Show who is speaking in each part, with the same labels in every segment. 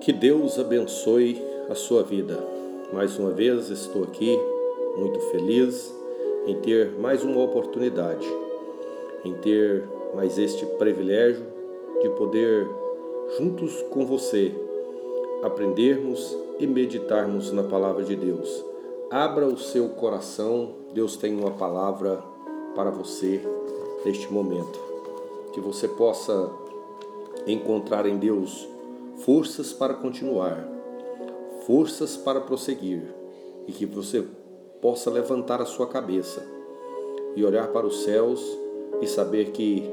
Speaker 1: Que Deus abençoe a sua vida. Mais uma vez estou aqui muito feliz em ter mais uma oportunidade, em ter mais este privilégio de poder, juntos com você, aprendermos e meditarmos na palavra de Deus. Abra o seu coração, Deus tem uma palavra para você neste momento. Que você possa encontrar em Deus forças para continuar, forças para prosseguir e que você possa levantar a sua cabeça e olhar para os céus e saber que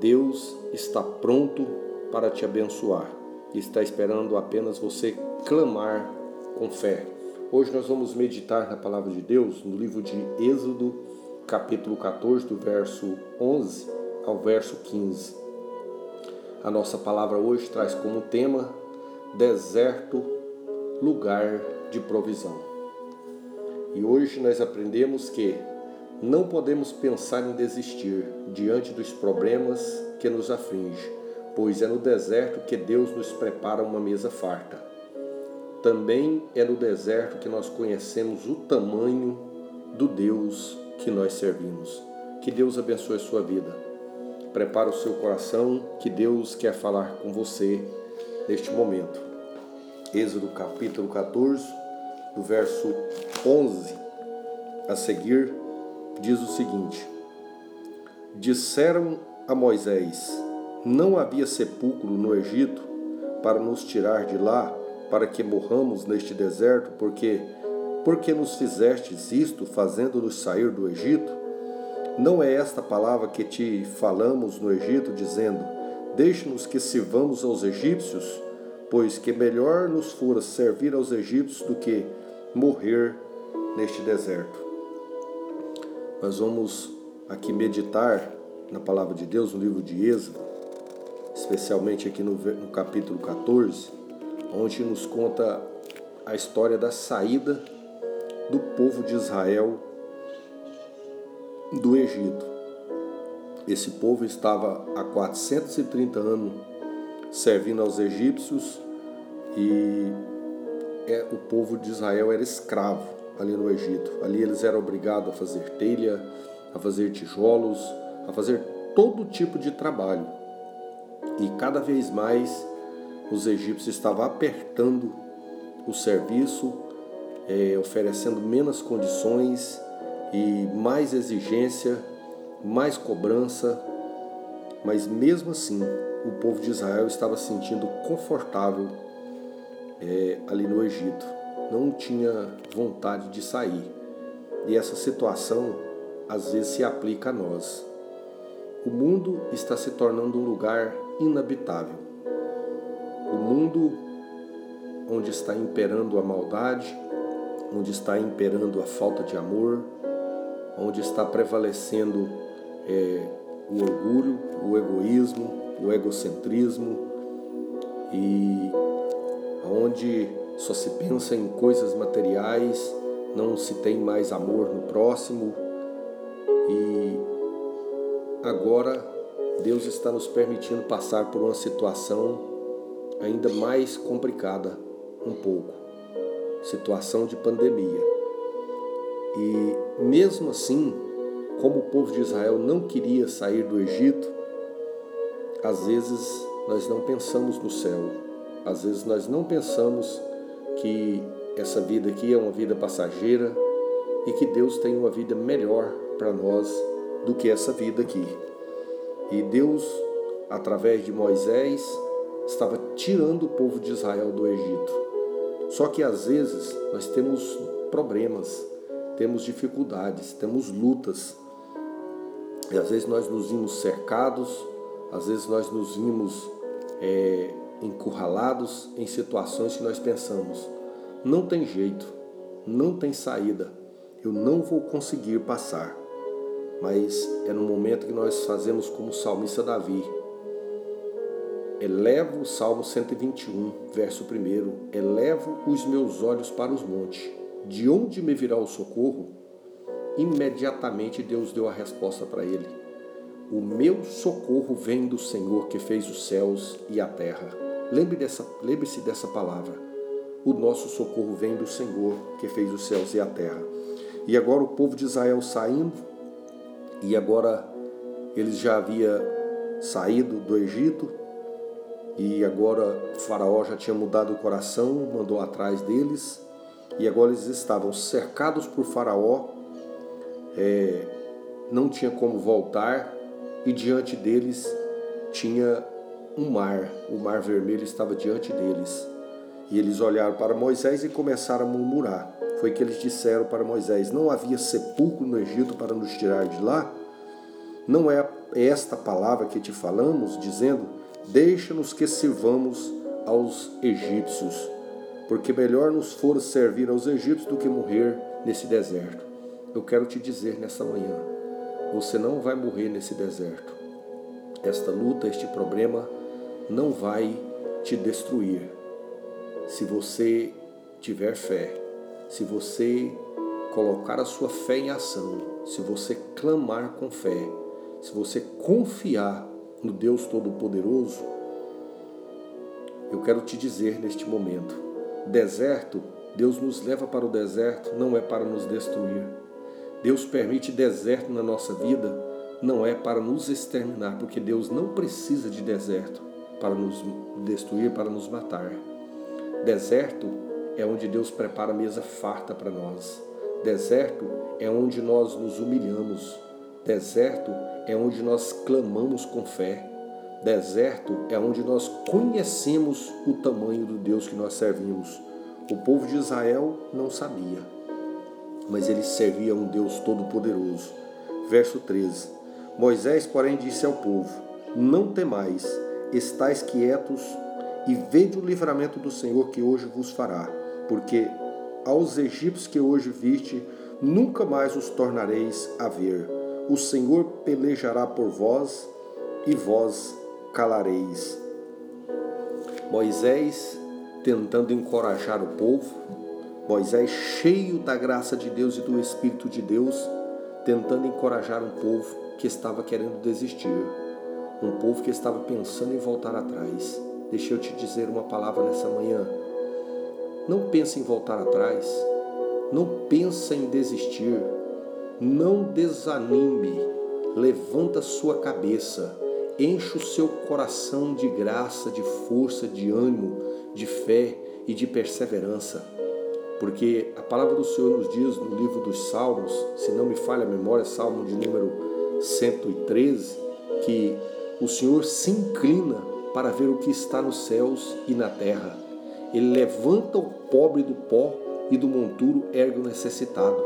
Speaker 1: Deus está pronto para te abençoar está esperando apenas você clamar com fé. Hoje nós vamos meditar na palavra de Deus no livro de Êxodo, capítulo 14, do verso 11 ao verso 15. A nossa palavra hoje traz como tema deserto, lugar de provisão. E hoje nós aprendemos que não podemos pensar em desistir diante dos problemas que nos aflige, pois é no deserto que Deus nos prepara uma mesa farta. Também é no deserto que nós conhecemos o tamanho do Deus que nós servimos. Que Deus abençoe a sua vida. Prepara o seu coração que Deus quer falar com você neste momento. Êxodo capítulo 14, do verso 11 a seguir, diz o seguinte: Disseram a Moisés: Não havia sepulcro no Egito para nos tirar de lá, para que morramos neste deserto, porque porque nos fizestes isto, fazendo-nos sair do Egito? Não é esta palavra que te falamos no Egito, dizendo: Deixe-nos que sirvamos aos egípcios, pois que melhor nos fora servir aos egípcios do que morrer neste deserto. Nós vamos aqui meditar na palavra de Deus, no livro de Êxodo, especialmente aqui no, no capítulo 14, onde nos conta a história da saída do povo de Israel do Egito. Esse povo estava há 430 anos servindo aos egípcios e é, o povo de Israel era escravo ali no Egito. Ali eles eram obrigados a fazer telha, a fazer tijolos, a fazer todo tipo de trabalho. E cada vez mais os egípcios estavam apertando o serviço, é, oferecendo menos condições e mais exigência, mais cobrança, mas mesmo assim o povo de Israel estava se sentindo confortável é, ali no Egito, não tinha vontade de sair. E essa situação às vezes se aplica a nós. O mundo está se tornando um lugar inabitável. O mundo onde está imperando a maldade, onde está imperando a falta de amor, onde está prevalecendo é, o orgulho, o egoísmo, o egocentrismo e onde só se pensa em coisas materiais, não se tem mais amor no próximo e agora Deus está nos permitindo passar por uma situação ainda mais complicada um pouco, situação de pandemia. E mesmo assim, como o povo de Israel não queria sair do Egito, às vezes nós não pensamos no céu, às vezes nós não pensamos que essa vida aqui é uma vida passageira e que Deus tem uma vida melhor para nós do que essa vida aqui. E Deus, através de Moisés, estava tirando o povo de Israel do Egito. Só que às vezes nós temos problemas, temos dificuldades, temos lutas. E às vezes nós nos vimos cercados, às vezes nós nos vimos é, encurralados em situações que nós pensamos: não tem jeito, não tem saída, eu não vou conseguir passar. Mas é no momento que nós fazemos como o salmista Davi. Elevo o Salmo 121, verso 1. Elevo os meus olhos para os montes de onde me virá o socorro? Imediatamente Deus deu a resposta para ele: O meu socorro vem do Senhor que fez os céus e a terra. Lembre dessa, lembre-se dessa palavra. O nosso socorro vem do Senhor, que fez os céus e a terra. E agora o povo de Israel saindo, e agora eles já havia saído do Egito, e agora Faraó já tinha mudado o coração, mandou atrás deles, e agora eles estavam cercados por Faraó, é, não tinha como voltar, e diante deles tinha um mar, o mar vermelho estava diante deles. E eles olharam para Moisés e começaram a murmurar. Foi que eles disseram para Moisés: Não havia sepulcro no Egito para nos tirar de lá? Não é esta palavra que te falamos, dizendo: Deixa-nos que sirvamos aos egípcios, porque melhor nos for servir aos egípcios do que morrer nesse deserto. Eu quero te dizer nessa manhã: você não vai morrer nesse deserto. Esta luta, este problema não vai te destruir. Se você tiver fé, se você colocar a sua fé em ação, se você clamar com fé, se você confiar no Deus Todo-Poderoso, eu quero te dizer neste momento: deserto, Deus nos leva para o deserto, não é para nos destruir. Deus permite deserto na nossa vida, não é para nos exterminar, porque Deus não precisa de deserto para nos destruir, para nos matar. Deserto é onde Deus prepara a mesa farta para nós. Deserto é onde nós nos humilhamos. Deserto é onde nós clamamos com fé. Deserto é onde nós conhecemos o tamanho do Deus que nós servimos. O povo de Israel não sabia, mas ele servia um Deus todo-poderoso. Verso 13: Moisés, porém, disse ao povo: Não temais, estais quietos e vede o livramento do Senhor que hoje vos fará, porque aos egípcios que hoje viste, nunca mais os tornareis a ver o Senhor pelejará por vós e vós calareis. Moisés tentando encorajar o povo, Moisés cheio da graça de Deus e do Espírito de Deus, tentando encorajar um povo que estava querendo desistir, um povo que estava pensando em voltar atrás. Deixa eu te dizer uma palavra nessa manhã. Não pense em voltar atrás, não pense em desistir, não desanime, levanta sua cabeça, enche o seu coração de graça, de força, de ânimo, de fé e de perseverança. Porque a palavra do Senhor nos diz no livro dos Salmos, se não me falha a memória, Salmo de número 113, que o Senhor se inclina para ver o que está nos céus e na terra. Ele levanta o pobre do pó e do monturo ergue o necessitado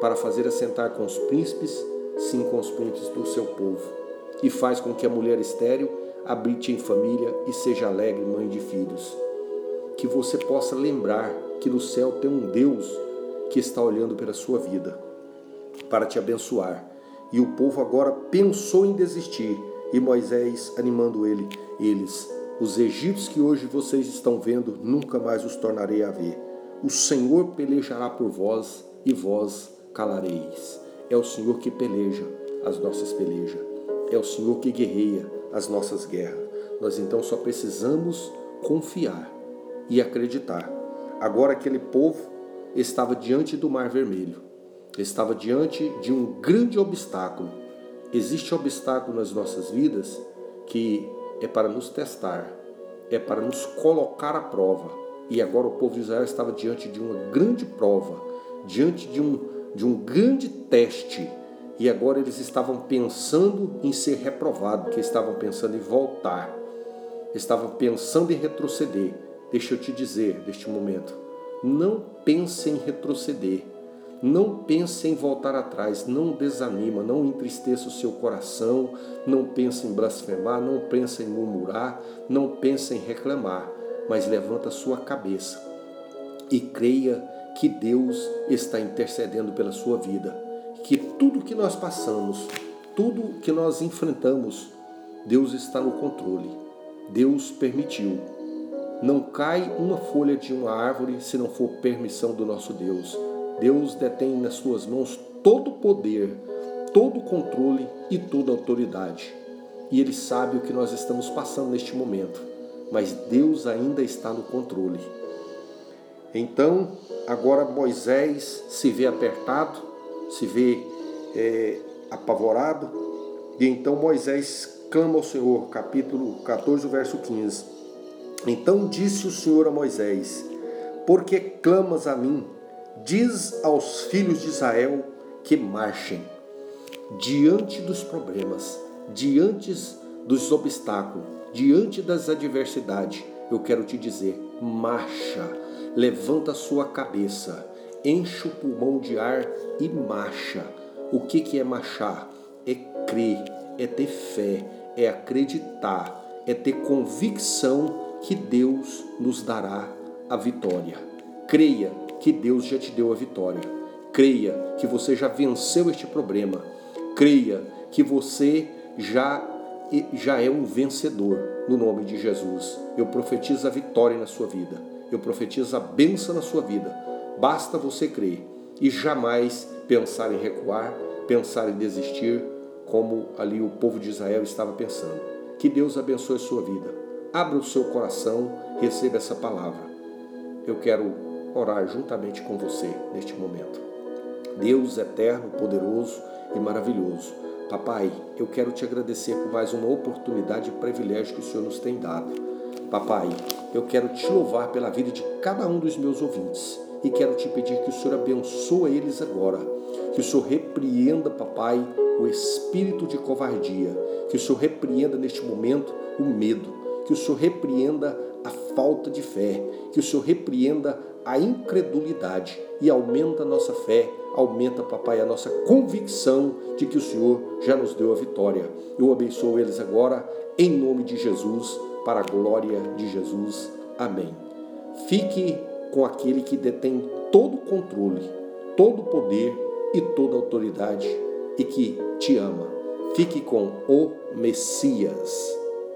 Speaker 1: para fazer assentar com os príncipes, sim com os príncipes do seu povo, e faz com que a mulher estéril habite em família e seja alegre mãe de filhos. Que você possa lembrar que no céu tem um Deus que está olhando pela sua vida para te abençoar. E o povo agora pensou em desistir, e Moisés animando ele, eles, os egípcios que hoje vocês estão vendo, nunca mais os tornarei a ver. O Senhor pelejará por vós e vós calareis. É o Senhor que peleja as nossas pelejas. É o Senhor que guerreia as nossas guerras. Nós então só precisamos confiar e acreditar. Agora aquele povo estava diante do Mar Vermelho, estava diante de um grande obstáculo. Existe obstáculo nas nossas vidas que é para nos testar, é para nos colocar à prova. E agora o povo de Israel estava diante de uma grande prova, diante de um de um grande teste e agora eles estavam pensando em ser reprovados, que estavam pensando em voltar, estavam pensando em retroceder. Deixa eu te dizer neste momento, não pense em retroceder, não pense em voltar atrás, não desanima, não entristeça o seu coração, não pense em blasfemar, não pense em murmurar, não pense em reclamar, mas levanta a sua cabeça e creia que Deus está intercedendo pela sua vida, que tudo que nós passamos, tudo que nós enfrentamos, Deus está no controle. Deus permitiu. Não cai uma folha de uma árvore se não for permissão do nosso Deus. Deus detém nas suas mãos todo o poder, todo o controle e toda a autoridade. E Ele sabe o que nós estamos passando neste momento. mas Deus ainda está no controle. Então, agora Moisés se vê apertado, se vê é, apavorado, e então Moisés clama ao Senhor, capítulo 14, verso 15. Então disse o Senhor a Moisés: Por que clamas a mim? Diz aos filhos de Israel que marchem diante dos problemas, diante dos obstáculos, diante das adversidades. Eu quero te dizer: marcha, levanta a sua cabeça, enche o pulmão de ar e marcha. O que, que é marchar? É crer, é ter fé, é acreditar, é ter convicção que Deus nos dará a vitória. Creia que Deus já te deu a vitória. Creia que você já venceu este problema. Creia que você já já é um vencedor no nome de Jesus. Eu profetizo a vitória na sua vida. Eu profetizo a benção na sua vida. Basta você crer e jamais pensar em recuar, pensar em desistir, como ali o povo de Israel estava pensando. Que Deus abençoe sua vida. Abra o seu coração, receba essa palavra. Eu quero orar juntamente com você neste momento. Deus eterno, poderoso e maravilhoso. Papai, eu quero te agradecer por mais uma oportunidade e privilégio que o Senhor nos tem dado. Papai, eu quero te louvar pela vida de cada um dos meus ouvintes e quero te pedir que o Senhor abençoe eles agora. Que o Senhor repreenda, papai, o espírito de covardia. Que o Senhor repreenda neste momento o medo. Que o Senhor repreenda a falta de fé. Que o Senhor repreenda a incredulidade e aumenta a nossa fé, aumenta, papai, a nossa convicção de que o Senhor já nos deu a vitória. Eu abençoo eles agora, em nome de Jesus, para a glória de Jesus. Amém. Fique com aquele que detém todo o controle, todo o poder e toda a autoridade e que te ama. Fique com o Messias.